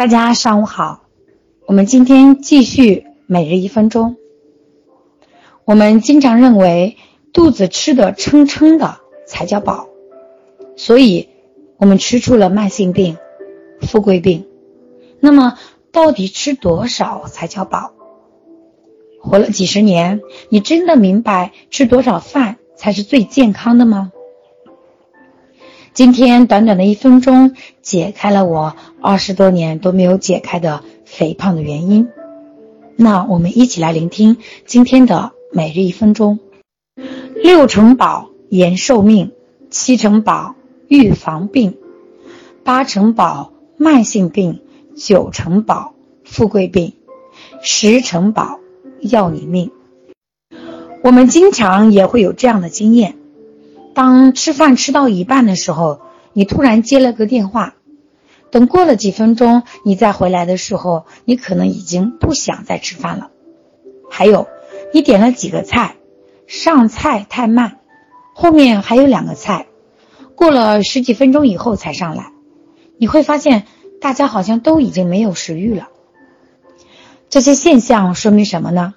大家上午好，我们今天继续每日一分钟。我们经常认为肚子吃的撑撑的才叫饱，所以我们吃出了慢性病、富贵病。那么，到底吃多少才叫饱？活了几十年，你真的明白吃多少饭才是最健康的吗？今天短短的一分钟，解开了我二十多年都没有解开的肥胖的原因。那我们一起来聆听今天的每日一分钟。六成饱延寿命，七成饱预防病，八成饱慢性病，九成饱富贵病，十成饱要你命。我们经常也会有这样的经验。当吃饭吃到一半的时候，你突然接了个电话，等过了几分钟，你再回来的时候，你可能已经不想再吃饭了。还有，你点了几个菜，上菜太慢，后面还有两个菜，过了十几分钟以后才上来，你会发现大家好像都已经没有食欲了。这些现象说明什么呢？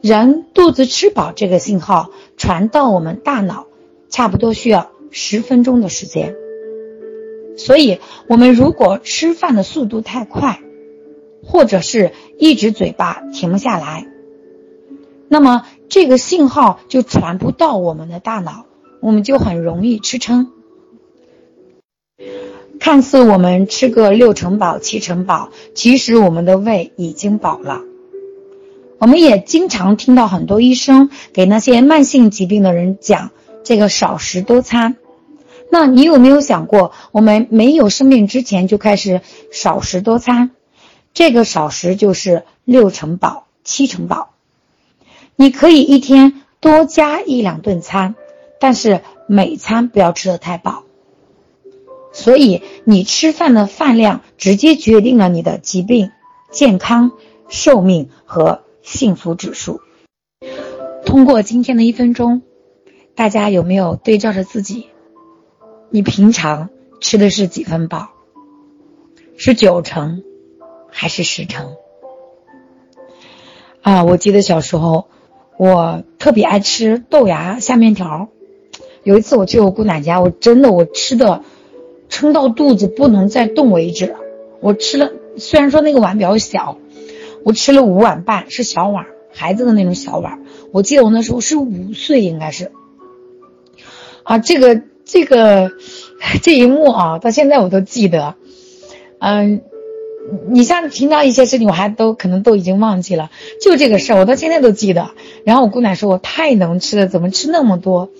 人肚子吃饱这个信号传到我们大脑。差不多需要十分钟的时间，所以我们如果吃饭的速度太快，或者是一直嘴巴停不下来，那么这个信号就传不到我们的大脑，我们就很容易吃撑。看似我们吃个六成饱、七成饱，其实我们的胃已经饱了。我们也经常听到很多医生给那些慢性疾病的人讲。这个少食多餐，那你有没有想过，我们没有生病之前就开始少食多餐？这个少食就是六成饱、七成饱。你可以一天多加一两顿餐，但是每餐不要吃的太饱。所以你吃饭的饭量直接决定了你的疾病、健康、寿命和幸福指数。通过今天的一分钟。大家有没有对照着自己？你平常吃的是几分饱？是九成还是十成？啊，我记得小时候我特别爱吃豆芽下面条。有一次我去我姑奶家，我真的我吃的撑到肚子不能再动为止。我吃了，虽然说那个碗比较小，我吃了五碗半，是小碗，孩子的那种小碗。我记得我那时候是五岁，应该是。啊，这个这个这一幕啊，到现在我都记得。嗯，你像听到一些事情，我还都可能都已经忘记了。就这个事儿，我到现在都记得。然后我姑奶说我太能吃了，怎么吃那么多？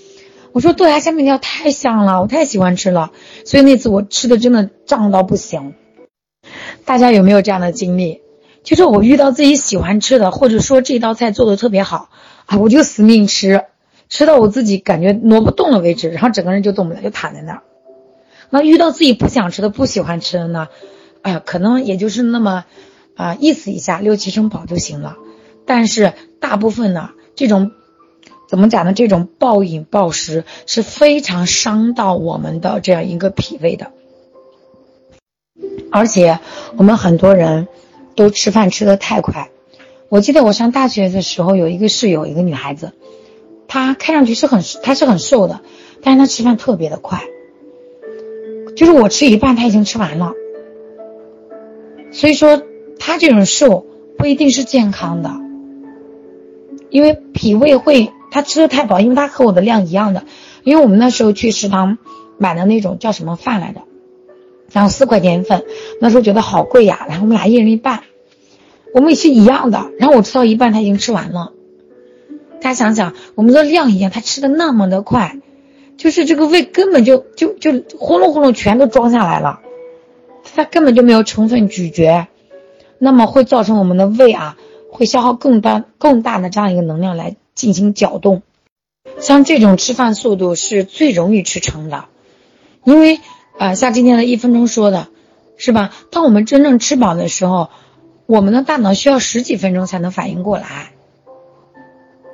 我说豆芽虾面条太香了，我太喜欢吃了。所以那次我吃的真的胀到不行。大家有没有这样的经历？就是我遇到自己喜欢吃的，或者说这道菜做的特别好啊，我就死命吃。吃到我自己感觉挪不动了为止，然后整个人就动不了，就躺在那儿。那遇到自己不想吃的、不喜欢吃的呢？哎呀，可能也就是那么啊意思一下，六七成饱就行了。但是大部分呢，这种怎么讲呢？这种暴饮暴食是非常伤到我们的这样一个脾胃的。而且我们很多人都吃饭吃的太快。我记得我上大学的时候，有一个室友，一个女孩子。他看上去是很，他是很瘦的，但是他吃饭特别的快，就是我吃一半他已经吃完了。所以说他这种瘦不一定是健康的，因为脾胃会他吃的太饱，因为他和我的量一样的，因为我们那时候去食堂买的那种叫什么饭来着，然后四块钱一份，那时候觉得好贵呀，然后我们俩一人一半，我们也是一样的，然后我吃到一半他已经吃完了。大家想想，我们的量一样，他吃的那么的快，就是这个胃根本就就就呼隆呼隆全都装下来了，他根本就没有充分咀嚼，那么会造成我们的胃啊会消耗更大更大的这样一个能量来进行搅动。像这种吃饭速度是最容易吃撑的，因为啊像今天的一分钟说的，是吧？当我们真正吃饱的时候，我们的大脑需要十几分钟才能反应过来。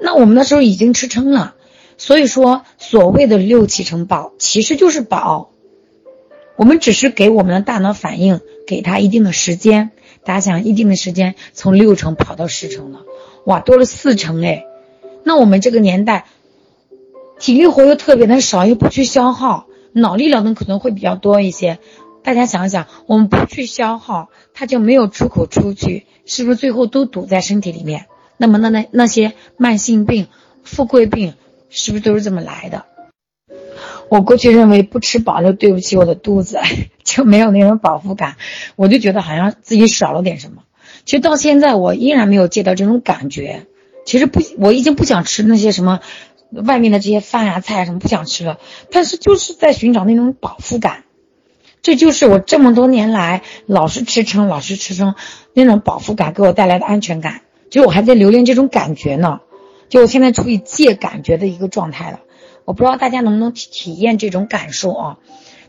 那我们那时候已经吃撑了，所以说所谓的六七成饱其实就是饱。我们只是给我们的大脑反应，给他一定的时间。大家想，一定的时间从六成跑到十成了，哇，多了四成哎。那我们这个年代，体力活又特别的少，又不去消耗，脑力劳动可能会比较多一些。大家想想，我们不去消耗，它就没有出口出去，是不是最后都堵在身体里面？那么那那那些慢性病、富贵病，是不是都是这么来的？我过去认为不吃饱就对不起我的肚子，就没有那种饱腹感，我就觉得好像自己少了点什么。其实到现在我依然没有戒掉这种感觉。其实不，我已经不想吃那些什么外面的这些饭呀、菜什么不想吃了，但是就是在寻找那种饱腹感。这就是我这么多年来老是吃撑、老是吃撑那种饱腹感给我带来的安全感。就我还在留恋这种感觉呢，就我现在处于戒感觉的一个状态了。我不知道大家能不能体体验这种感受啊？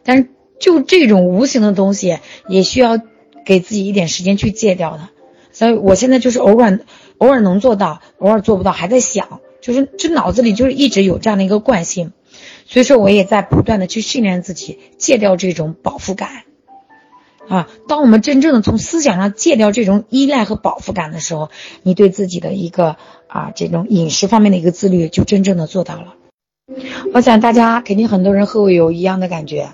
但是就这种无形的东西，也需要给自己一点时间去戒掉的。所以我现在就是偶尔偶尔能做到，偶尔做不到，还在想，就是这脑子里就是一直有这样的一个惯性。所以说我也在不断的去训练自己，戒掉这种饱腹感。啊，当我们真正的从思想上戒掉这种依赖和饱腹感的时候，你对自己的一个啊这种饮食方面的一个自律，就真正的做到了。我想大家肯定很多人和我有一样的感觉，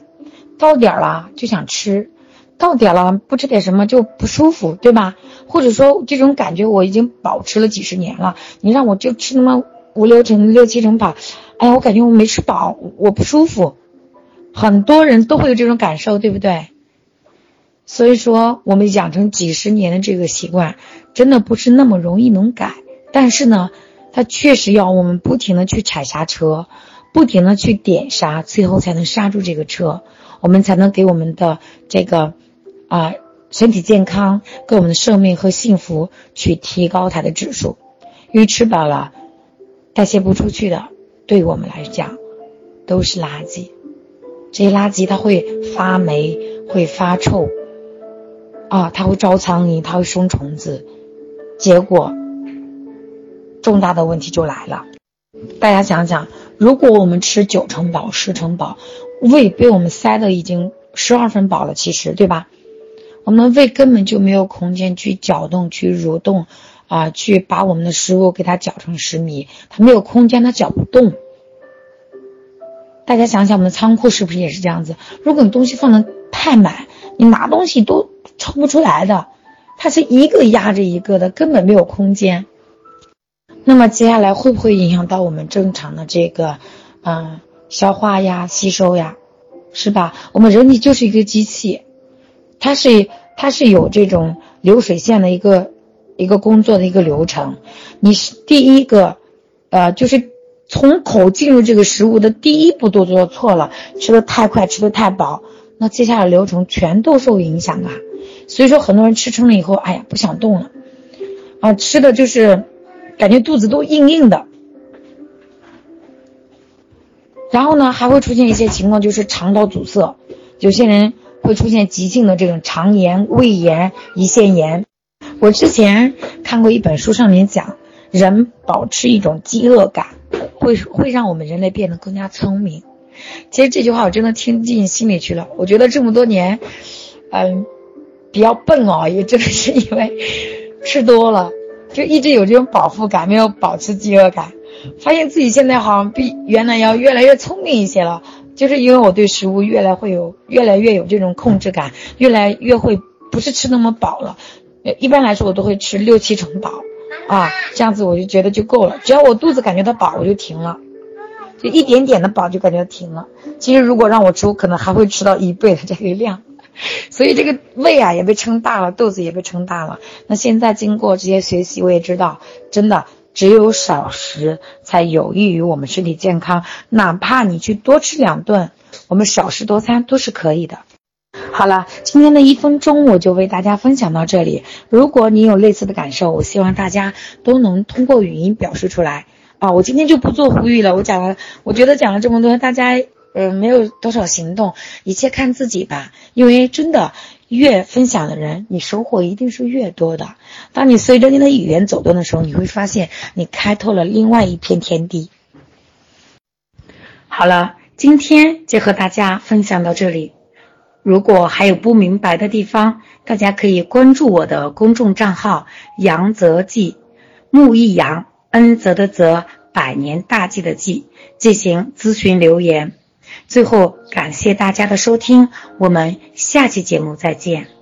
到点了就想吃，到点了不吃点什么就不舒服，对吧？或者说这种感觉我已经保持了几十年了，你让我就吃那么五六成、六七成饱，哎呀，我感觉我没吃饱，我不舒服。很多人都会有这种感受，对不对？所以说，我们养成几十年的这个习惯，真的不是那么容易能改。但是呢，它确实要我们不停的去踩刹车，不停的去点刹，最后才能刹住这个车，我们才能给我们的这个啊身体健康，给我们的生命和幸福去提高它的指数。因为吃饱了，代谢不出去的，对我们来讲都是垃圾。这些垃圾它会发霉，会发臭，啊，它会招苍蝇，它会生虫子，结果重大的问题就来了。大家想想，如果我们吃九成饱、十成饱，胃被我们塞的已经十二分饱了，其实对吧？我们胃根本就没有空间去搅动、去蠕动，啊，去把我们的食物给它搅成食糜，它没有空间，它搅不动。大家想想，我们的仓库是不是也是这样子？如果你东西放的太满，你拿东西都抽不出来的，它是一个压着一个的，根本没有空间。那么接下来会不会影响到我们正常的这个，嗯，消化呀、吸收呀，是吧？我们人体就是一个机器，它是它是有这种流水线的一个一个工作的一个流程。你是第一个，呃，就是。从口进入这个食物的第一步都做错了，吃的太快，吃的太饱，那接下来流程全都受影响啊。所以说，很多人吃撑了以后，哎呀，不想动了，啊，吃的就是感觉肚子都硬硬的。然后呢，还会出现一些情况，就是肠道阻塞，有些人会出现急性的这种肠炎、胃炎、胰腺炎。我之前看过一本书，上面讲人保持一种饥饿感。会会让我们人类变得更加聪明。其实这句话我真的听进心里去了。我觉得这么多年，嗯，比较笨哦，也真的是因为吃多了，就一直有这种饱腹感，没有保持饥饿感。发现自己现在好像比原来要越来越聪明一些了，就是因为我对食物越来会有越来越有这种控制感，越来越会不是吃那么饱了。一般来说，我都会吃六七成饱。啊，这样子我就觉得就够了。只要我肚子感觉到饱，我就停了，就一点点的饱就感觉停了。其实如果让我吃，我可能还会吃到一倍的这个量。所以这个胃啊也被撑大了，肚子也被撑大了。那现在经过这些学习，我也知道，真的只有少食才有益于我们身体健康。哪怕你去多吃两顿，我们少食多餐都是可以的。好了，今天的一分钟我就为大家分享到这里。如果你有类似的感受，我希望大家都能通过语音表示出来啊！我今天就不做呼吁了，我讲了，我觉得讲了这么多，大家呃，没有多少行动，一切看自己吧，因为真的越分享的人，你收获一定是越多的。当你随着你的语言走动的时候，你会发现你开拓了另外一片天地。好了，今天就和大家分享到这里，如果还有不明白的地方，大家可以关注我的公众账号，杨泽记，木易阳，恩泽的泽，百年大计的计，进行咨询留言。最后感谢大家的收听我们下期节目再见。